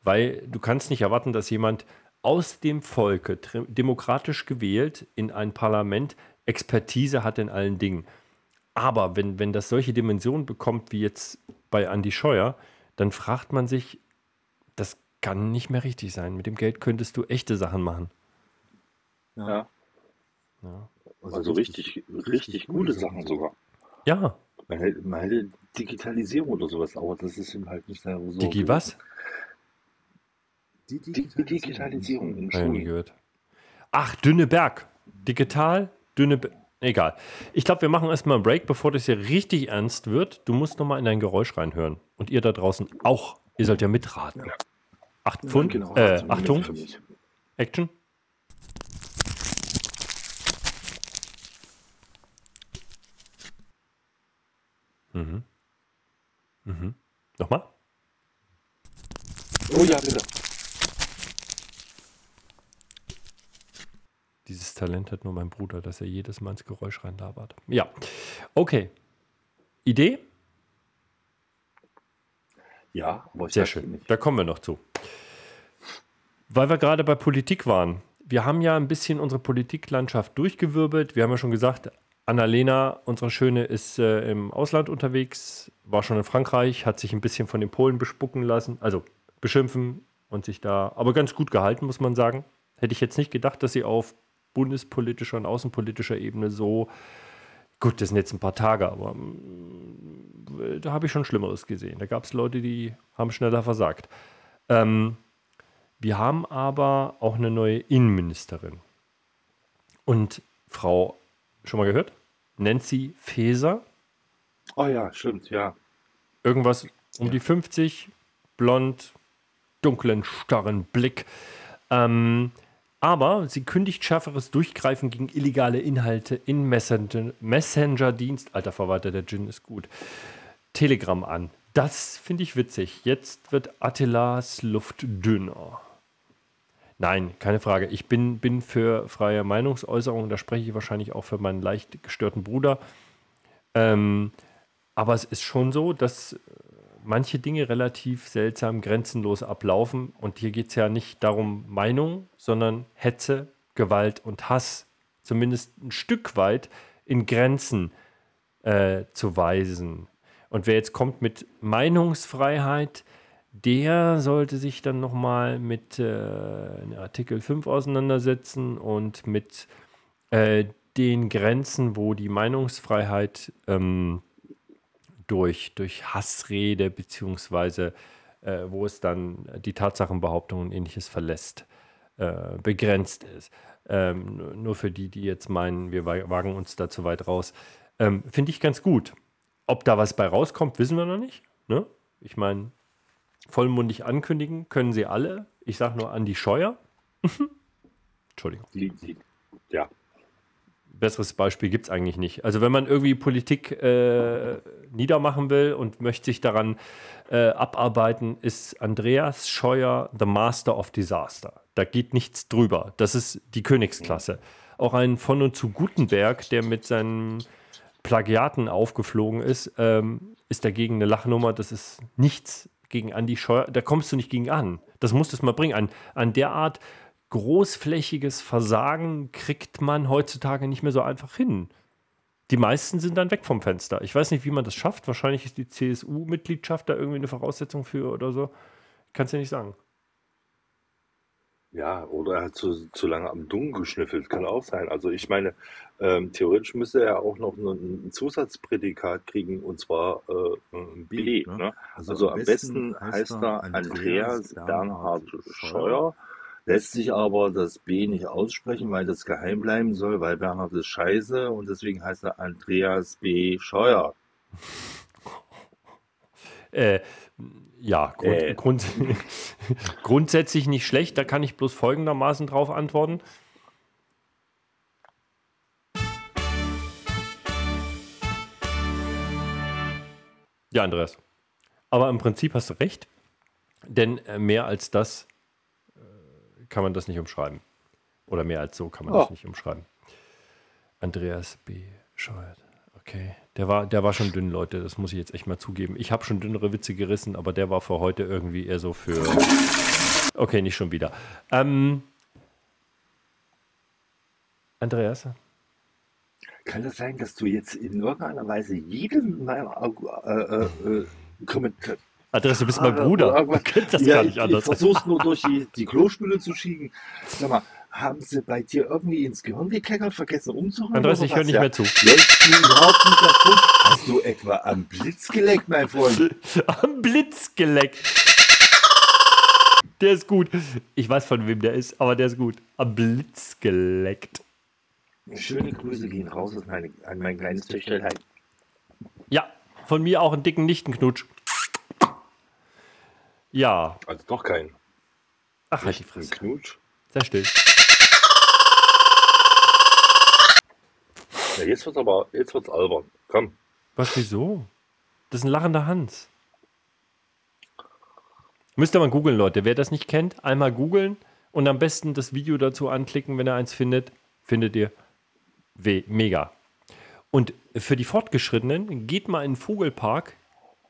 weil du kannst nicht erwarten, dass jemand aus dem Volke, demokratisch gewählt, in ein Parlament Expertise hat in allen Dingen. Aber wenn, wenn das solche Dimensionen bekommt wie jetzt bei Andy Scheuer, dann fragt man sich, das kann nicht mehr richtig sein. Mit dem Geld könntest du echte Sachen machen. Ja, Ja. also richtig, richtig gute Sachen sogar. Ja, Man hätte Digitalisierung oder sowas, aber das ist ihm halt nicht so. Digi was? Die Die Digitalisierung in Schulen. gehört. Ach, dünne Berg. Digital, dünne Berg. Egal. Ich glaube, wir machen erstmal einen Break, bevor das hier richtig ernst wird. Du musst nochmal in dein Geräusch reinhören. Und ihr da draußen auch. Ihr sollt ja mitraten. Acht Pfund. Genau, äh, Achtung. Action. Mhm. Mhm. Nochmal. Oh ja, bitte. Dieses Talent hat nur mein Bruder, dass er jedes Mal ins Geräusch reinlabert. Ja. Okay. Idee? Ja, aber ich Sehr schön. nicht. Da kommen wir noch zu. Weil wir gerade bei Politik waren. Wir haben ja ein bisschen unsere Politiklandschaft durchgewirbelt. Wir haben ja schon gesagt, Annalena, unsere Schöne, ist äh, im Ausland unterwegs, war schon in Frankreich, hat sich ein bisschen von den Polen bespucken lassen, also beschimpfen und sich da, aber ganz gut gehalten, muss man sagen. Hätte ich jetzt nicht gedacht, dass sie auf bundespolitischer und außenpolitischer Ebene so, gut, das sind jetzt ein paar Tage, aber mm, da habe ich schon Schlimmeres gesehen. Da gab es Leute, die haben schneller versagt. Ähm, wir haben aber auch eine neue Innenministerin. Und Frau, schon mal gehört? Nancy Faeser, Oh ja, stimmt, ja. irgendwas um die 50, blond, dunklen, starren Blick. Ähm, aber sie kündigt schärferes Durchgreifen gegen illegale Inhalte in Messenger- Messenger-Dienst. Alter Verwalter, der Gin ist gut. Telegram an. Das finde ich witzig. Jetzt wird Attilas Luft dünner. Nein, keine Frage. Ich bin, bin für freie Meinungsäußerung. Da spreche ich wahrscheinlich auch für meinen leicht gestörten Bruder. Ähm, aber es ist schon so, dass äh, manche Dinge relativ seltsam grenzenlos ablaufen. Und hier geht es ja nicht darum Meinung, sondern Hetze, Gewalt und Hass zumindest ein Stück weit in Grenzen äh, zu weisen. Und wer jetzt kommt mit Meinungsfreiheit, der sollte sich dann nochmal mit äh, Artikel 5 auseinandersetzen und mit äh, den Grenzen, wo die Meinungsfreiheit ähm, durch, durch Hassrede beziehungsweise äh, wo es dann die Tatsachenbehauptung und ähnliches verlässt, äh, begrenzt ist. Ähm, nur- für die, die jetzt meinen, wir wa- wagen uns da zu weit raus. Ähm, Finde ich ganz gut. Ob da was bei rauskommt, wissen wir noch nicht. Ne? Ich meine, vollmundig ankündigen können sie alle. Ich sage nur Andi Scheuer. Entschuldigung. Ja, Besseres Beispiel gibt es eigentlich nicht. Also wenn man irgendwie Politik äh, niedermachen will und möchte sich daran äh, abarbeiten, ist Andreas Scheuer the Master of Disaster. Da geht nichts drüber. Das ist die Königsklasse. Auch ein von und zu Gutenberg, der mit seinen Plagiaten aufgeflogen ist, ähm, ist dagegen eine Lachnummer. Das ist nichts gegen Andi Scheuer. Da kommst du nicht gegen an. Das musst du mal bringen. An, an derart großflächiges Versagen kriegt man heutzutage nicht mehr so einfach hin. Die meisten sind dann weg vom Fenster. Ich weiß nicht, wie man das schafft. Wahrscheinlich ist die CSU-Mitgliedschaft da irgendwie eine Voraussetzung für oder so. Kannst du nicht sagen. Ja, oder er hat zu, zu lange am Dung geschnüffelt, kann auch sein. Also ich meine, ähm, theoretisch müsste er auch noch ein, ein Zusatzprädikat kriegen, und zwar äh, ein B. ne? Ne? Also am besten heißt er Andreas Bernhard Scheuer, lässt sich aber das B nicht aussprechen, weil das geheim bleiben soll, weil Bernhard ist scheiße und deswegen heißt er Andreas B. Scheuer. Äh, ja, grund, Äh. Grund, grundsätzlich nicht schlecht. Da kann ich bloß folgendermaßen drauf antworten. Ja, Andreas. Aber im Prinzip hast du recht, denn äh, mehr als das äh, kann man das nicht umschreiben. Oder mehr als so kann man das Oh. nicht umschreiben. Andreas B. Scheuert. Okay, der war, der war schon dünn, Leute. Das muss ich jetzt echt mal zugeben. Ich habe schon dünnere Witze gerissen, aber der war für heute irgendwie eher so für. Okay, nicht schon wieder. Ähm, Andreas? Kann das sein, dass du jetzt in irgendeiner Weise jedem meiner äh, äh, äh, Kommentar Andreas, du bist mein Ah, Bruder. kennst das ja, gar nicht ich, anders. Ich versuch's nur durch die, die Klospüle zu schieben. Sag mal, haben sie bei dir irgendwie ins Gehirn gekleckert, vergessen umzuhören? Andreas, ich höre nicht Ja. mehr zu. Überhaupt nicht? Hast du etwa am Blitz geleckt, mein Freund? Am Blitz geleckt. Der ist gut. Ich weiß von wem der ist, aber der ist gut. Am Blitz geleckt. Schöne Grüße gehen raus an, meine, an mein kleines Töchterlein. Ja, von mir auch einen dicken Nichtenknutsch. Ja. Also doch kein. Ach, halt die Ein Fresse. Knutsch. Sehr still. Ja, jetzt wird's aber, jetzt wird's albern. Komm. Was, wieso? Das ist ein lachender Hans. Müsst ihr mal googeln, Leute. Wer das nicht kennt, einmal googeln und am besten das Video dazu anklicken, wenn ihr eins findet. Findet ihr we mega. Und für die Fortgeschrittenen, geht mal in den Vogelpark,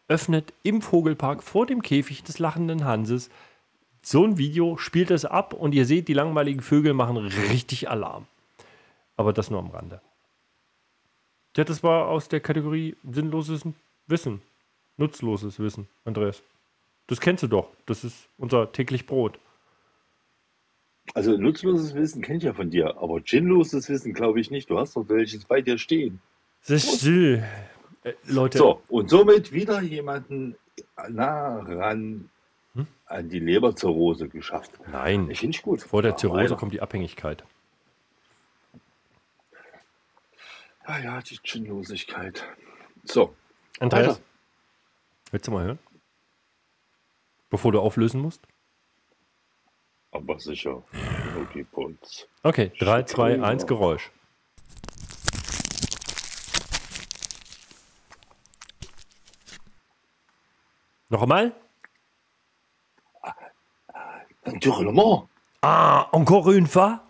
öffnet im Vogelpark vor dem Käfig des lachenden Hanses so ein Video, spielt es ab und ihr seht, die langweiligen Vögel machen richtig Alarm. Aber das nur am Rande. Ja, das war aus der Kategorie sinnloses Wissen. Nutzloses Wissen, Andreas. Das kennst du doch. Das ist unser täglich Brot. Also nutzloses Wissen kenne ich ja von dir, aber ginloses Wissen glaube ich nicht. Du hast doch welches bei dir stehen. Das ist still. Äh, Leute, So, und somit wieder jemanden nah ran Hm? an die Leberzirrhose geschafft. nein. Ich finde gut. Vor der Zirrhose kommt die Abhängigkeit. Ja, ja, die Ginlosigkeit. So, Andreas, Weiter. willst du mal hören? Bevor du auflösen musst? Aber sicher. Okay, Puls. Okay, 3, 2, Schickeria. 1, Geräusch. Noch einmal? Naturellement. Ah, encore une fois?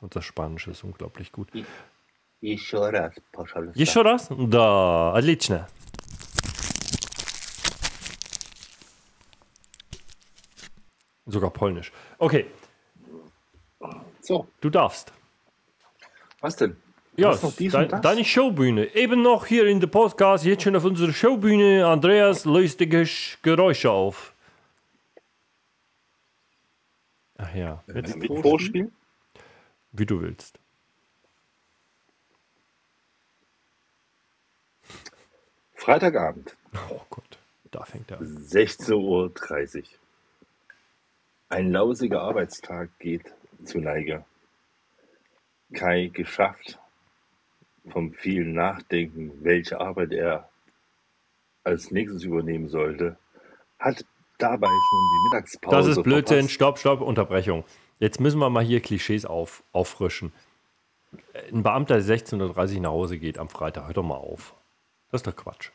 Unser Spanisch ist unglaublich gut. Еще раз, пожалуйста. Еще раз? Да, отлично. Sogar polnisch. Okay, So, du darfst. was denn? Ja, Was noch dies dein, und das? deine Showbühne. Eben noch hier in der Podcast, jetzt schon auf unserer Showbühne. Andreas löst die Gesch- Geräusche auf. Ach ja, jetzt, Mit Vorspiel? Wie du willst. Freitagabend, Oh Gott, da fängt er an. 16.30 Uhr. Ein lausiger Arbeitstag geht zu Neige. Kai geschafft vom vielen Nachdenken, welche Arbeit er als nächstes übernehmen sollte, hat dabei schon die Mittagspause Das ist Blödsinn. verpasst. Stopp, stopp, Unterbrechung. Jetzt müssen wir mal hier Klischees auf, auffrischen. Ein Beamter, der 16.30 Uhr nach Hause geht am Freitag, hör doch mal auf. Das ist doch Quatsch.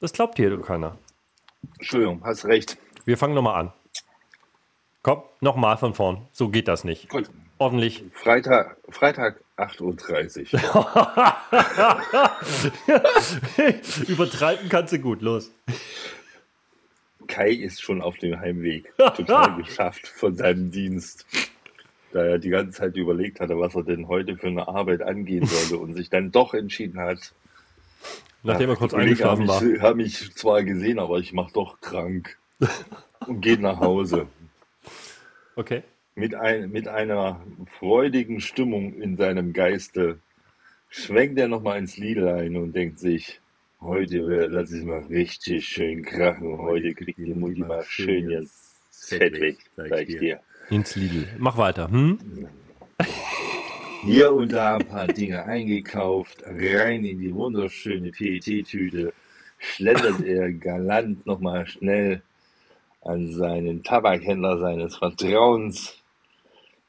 Das glaubt hier doch keiner. Entschuldigung, hast recht. Wir fangen nochmal an. Komm, nochmal von vorn. So geht das nicht. Gut. Ordentlich. Freitag, Freitag 8.30 Uhr. Übertreiben kannst du gut. Los. Kai ist schon auf dem Heimweg. Total geschafft von seinem Dienst. Da er die ganze Zeit überlegt hatte, was er denn heute für eine Arbeit angehen sollte und sich dann doch entschieden hat. Nachdem er kurz eingeschlafen war. haben mich, haben mich zwar gesehen, aber ich mache doch krank. Und geht nach Hause. Okay. Mit, ein, mit einer freudigen Stimmung in seinem Geiste schwenkt er nochmal ins Lidl ein und denkt sich, heute wird- lass ich mal richtig schön krachen. Heute kriegt die Mutti mal schön jetzt Fett weg, sag ich dir. Ins Lidl. Mach weiter. Hm? Hier und da ein paar Dinge eingekauft, rein in die wunderschöne PET-Tüte, schlendert er galant nochmal schnell an seinen Tabakhändler seines Vertrauens,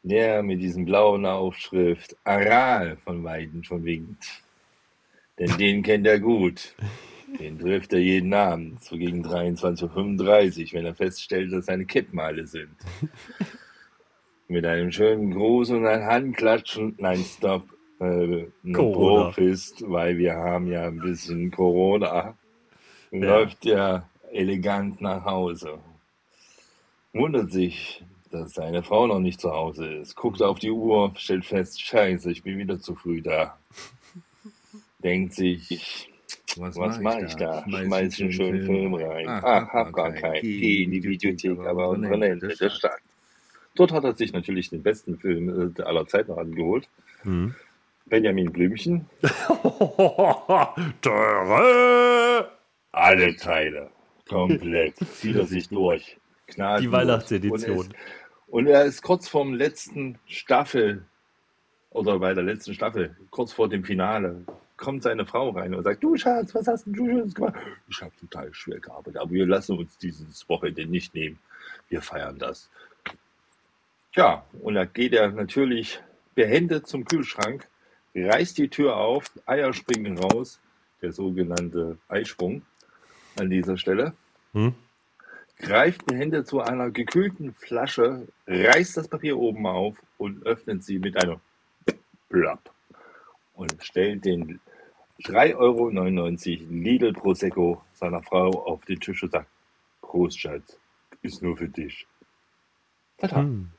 der mit diesem blauen Aufschrift Aral von Weitem schon winkt. Denn den kennt er gut. Den trifft er jeden Abend, so gegen 23.35 Uhr, wenn er feststellt, dass seine Kippen alle sind. Mit einem schönen Gruß und ein Handklatschen, nein, stopp, äh. Brofist, weil wir haben ja ein bisschen Corona, Ja. läuft er elegant nach Hause. Wundert sich, dass seine Frau noch nicht zu Hause ist. Guckt auf die Uhr, stellt fest, scheiße, ich bin wieder zu früh da. Denkt sich, was, mache ich da? Schmeiß einen schönen Film rein. Ach, hab gar keinen. Geh in die Videothek, aber unsere Ende der Stadt. Dort hat er sich natürlich den besten Film äh, aller Zeiten angeholt. Hm. Benjamin Blümchen, Töre! alle Teile. Komplett. Zieht er sich durch. Gnadenlos. Die Weihnachtsedition. Und, und er ist kurz vorm letzten Staffel, oder bei der letzten Staffel, kurz vor dem Finale, kommt seine Frau rein und sagt, du Schatz, was hast denn du Schönes gemacht? Ich habe total schwer gearbeitet, aber wir lassen uns dieses Wochenende nicht nehmen. Wir feiern das. Tja, und da geht er natürlich behende zum Kühlschrank, reißt die Tür auf, Eier springen raus, der sogenannte Eisprung an dieser Stelle, Hm? greift behende zu einer gekühlten Flasche, reißt das Papier oben auf und öffnet sie mit einem Plapp und stellt den 3,99 Euro Lidl Prosecco seiner Frau auf den Tisch und sagt, Prost, Schatz, ist nur für dich. Tada. Hm.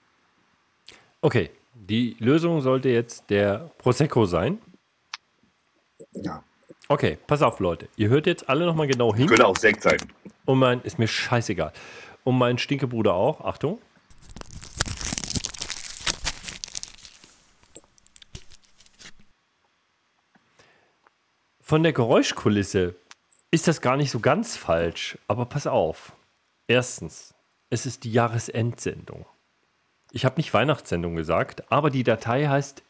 Okay, die Lösung sollte jetzt der Prosecco sein. Ja. Okay, pass auf, Leute. Ihr hört jetzt alle nochmal genau hin. Könnte auch Sekt sein. Und mein, ist mir scheißegal. Und mein Stinkebruder auch. Achtung. Von der Geräuschkulisse ist das gar nicht so ganz falsch, aber pass auf. Erstens, es ist die Jahresendsendung. Ich habe nicht Weihnachtssendung gesagt, aber die Datei heißt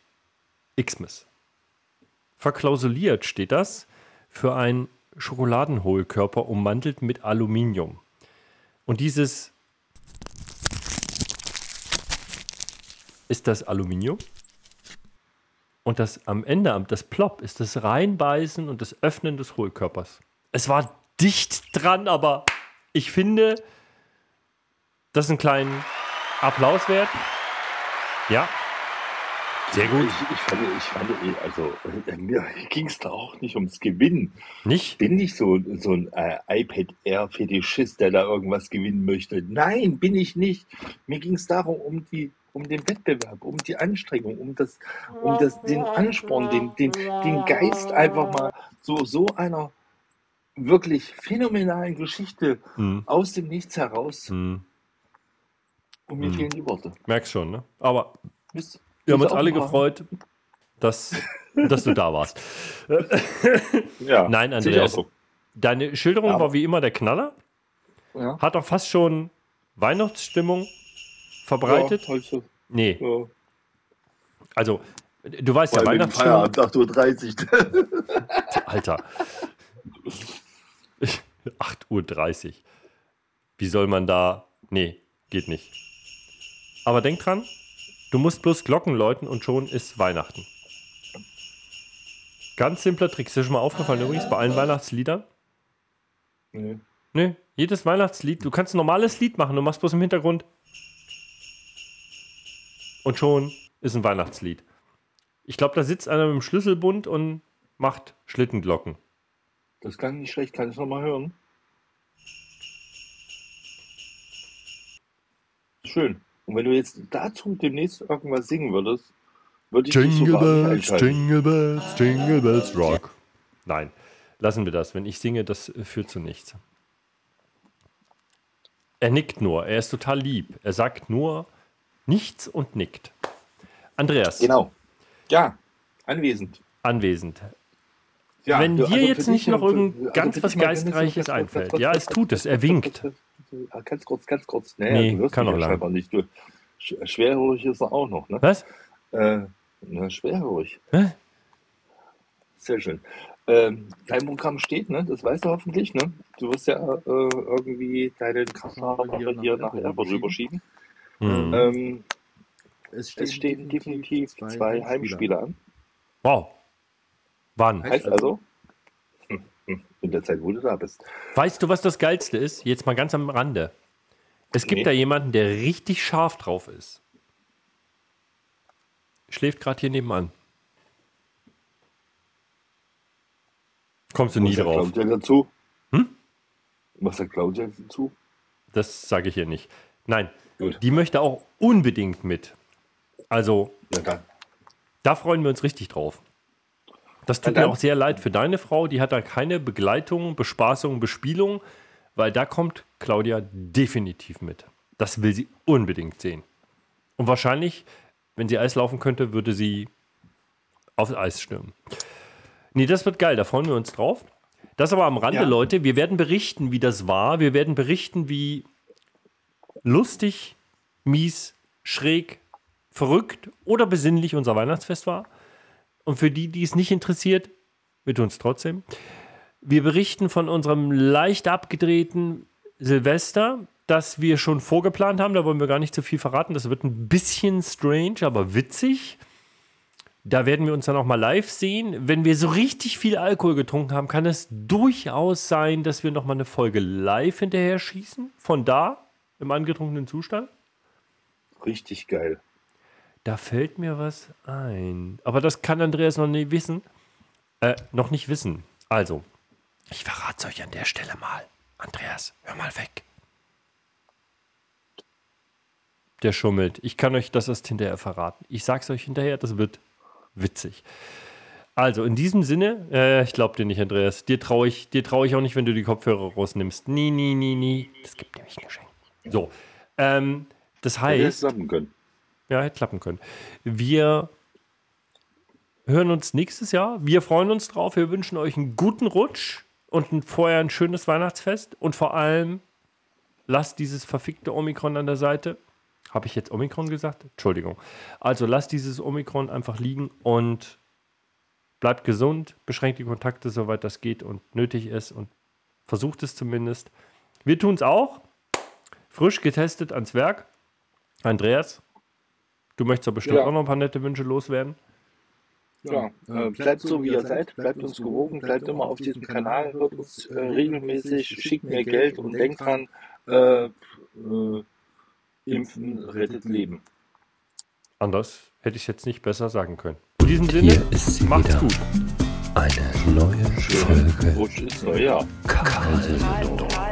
Xmas. Verklausuliert steht das für ein Schokoladenhohlkörper ummantelt mit Aluminium. Und dieses ist das Aluminium. Und das am Ende, das Plop, ist das Reinbeißen und das Öffnen des Hohlkörpers. Es war dicht dran, aber ich finde, das ist einen kleinen Applaus wert. Ja. Sehr gut. Ich, ich fand, ich fand, also äh, mir ging es da auch nicht ums Gewinnen. Nicht? Bin nicht so, so ein äh, iPad Air Fetischist, der da irgendwas gewinnen möchte. Nein, bin ich nicht. Mir ging es darum, um die, um den Wettbewerb, um die Anstrengung, um das, um das, den Ansporn, den, den, den Geist einfach mal so, so einer wirklich phänomenalen Geschichte Hm. aus dem Nichts heraus. Hm. Und mir Hm. fehlen die Worte. Merkst schon, ne? Aber Wisst- wir haben uns alle mal- gefreut, dass, dass du da warst. Ja, Nein, Andreas. so. Deine Schilderung Ja. war wie immer der Knaller. Ja. Hat auch fast schon Weihnachtsstimmung verbreitet. Ja, so. Nee, Ja. also du weißt ja, Vor dem Weihnachtsstimmung. Feierabend, 8.30 Uhr. Alter. 8.30 Uhr. Wie soll man da. Nee, geht nicht. Aber denk dran, du musst bloß Glocken läuten und schon ist Weihnachten. Ganz simpler Trick. Ist dir schon mal aufgefallen übrigens bei allen Weihnachtsliedern? Nee. Nee, jedes Weihnachtslied, du kannst ein normales Lied machen, du machst bloß im Hintergrund. Und schon ist ein Weihnachtslied. Ich glaube, da sitzt einer mit dem Schlüsselbund und macht Schlittenglocken. Das klang nicht schlecht, kann ich noch mal hören? Schön. Und wenn du jetzt dazu demnächst irgendwas singen würdest, würde ich Jingle Bells. Jingle Bells, Jingle Bells Rock. Nein, lassen wir das. Wenn ich singe, das führt zu nichts. Er nickt nur. Er ist total lieb. Er sagt nur nichts und nickt. Andreas, Genau. Ja, anwesend. anwesend. Ja, Wenn du- dir also jetzt nicht noch irgend also ganz was Geistreiches einfällt. Ja, es tut es. Er winkt. ganz kurz, Ganz kurz. Naja, Nee, du hörst kann ja lang. nicht. Du, schwerhörig ist er auch noch, ne? Was? Äh, na, schwerhörig. Hä? Sehr schön. Ähm, dein Programm steht, ne? Das weißt du hoffentlich, ne? Du wirst ja äh, irgendwie deinen Kamera hier hier nach Erfurt rüberschieben. Rüberschieben. Hm. Ähm, Es es stehen definitiv zwei Heimspiele an. Wow. Wann? Heißt also, in der Zeit, wo du da bist. Weißt du, was das Geilste ist? Jetzt mal ganz am Rande. Es gibt Nee. da jemanden, der richtig scharf drauf ist. Schläft gerade hier nebenan. Kommst du nie Was sagt drauf. Claudia dazu? Hm? Was sagt Claudia dazu? Das sage ich hier nicht. Nein, Gut. die möchte auch unbedingt mit. Also, dann. da freuen wir uns richtig drauf. Das tut mir auch sehr leid für deine Frau. Die hat da keine Begleitung, Bespaßung, Bespielung, weil da kommt Claudia definitiv mit. Das will sie unbedingt sehen. Und wahrscheinlich, wenn sie Eis laufen könnte, würde sie aufs Eis stürmen. Nee, das wird geil, da freuen wir uns drauf. Das aber am Rande, Ja. Leute. Wir werden berichten, wie das war. Wir werden berichten, wie lustig, mies, schräg, verrückt oder besinnlich unser Weihnachtsfest war. Und für die, die es nicht interessiert, wir tun es trotzdem. Wir berichten von unserem leicht abgedrehten Silvester, das wir schon vorgeplant haben. Da wollen wir gar nicht zu viel verraten. Das wird ein bisschen strange, aber witzig. Da werden wir uns dann auch mal live sehen. Wenn wir so richtig viel Alkohol getrunken haben, kann es durchaus sein, dass wir noch mal eine Folge live hinterher schießen. Von da, im angetrunkenen Zustand. Richtig geil. Da fällt mir was ein. Aber das kann Andreas noch nicht wissen. Äh, noch nicht wissen. Also, ich verrate es euch an der Stelle mal. Andreas, hör mal weg. Der schummelt. Ich kann euch das erst hinterher verraten. Ich sag's euch hinterher, das wird witzig. Also, in diesem Sinne, äh, ich glaube dir nicht, Andreas. Dir traue ich, dir trau ich auch nicht, wenn du die Kopfhörer rausnimmst. Nie, nie, nie, nie. Das gibt nämlich ein Geschenk. So. Ähm, das Hätte heißt. klappen können. Ja, hätte klappen können. Wir hören uns nächstes Jahr. Wir freuen uns drauf. Wir wünschen euch einen guten Rutsch und ein, vorher ein schönes Weihnachtsfest. Und vor allem, lasst dieses verfickte Omikron an der Seite. Habe ich jetzt Omikron gesagt? Entschuldigung. Also lasst dieses Omikron einfach liegen und bleibt gesund, beschränkt die Kontakte, soweit das geht und nötig ist und versucht es zumindest. Wir tun es auch. Frisch getestet ans Werk. Andreas, du möchtest doch bestimmt Ja. auch noch ein paar nette Wünsche loswerden. Ja, äh, bleibt so, wie ihr seid, bleibt uns gewogen, bleibt immer auf diesem Kanal, hört uns äh, regelmäßig, schickt mir Geld und denkt dran, äh, äh, Impfen rettet Leben. Anders hätte ich es jetzt nicht besser sagen können. In diesem Sinne, Hier ist sie macht's wieder. gut. Eine neue Folge Rutsch ins neue Jahr. Karl Karl, Karl,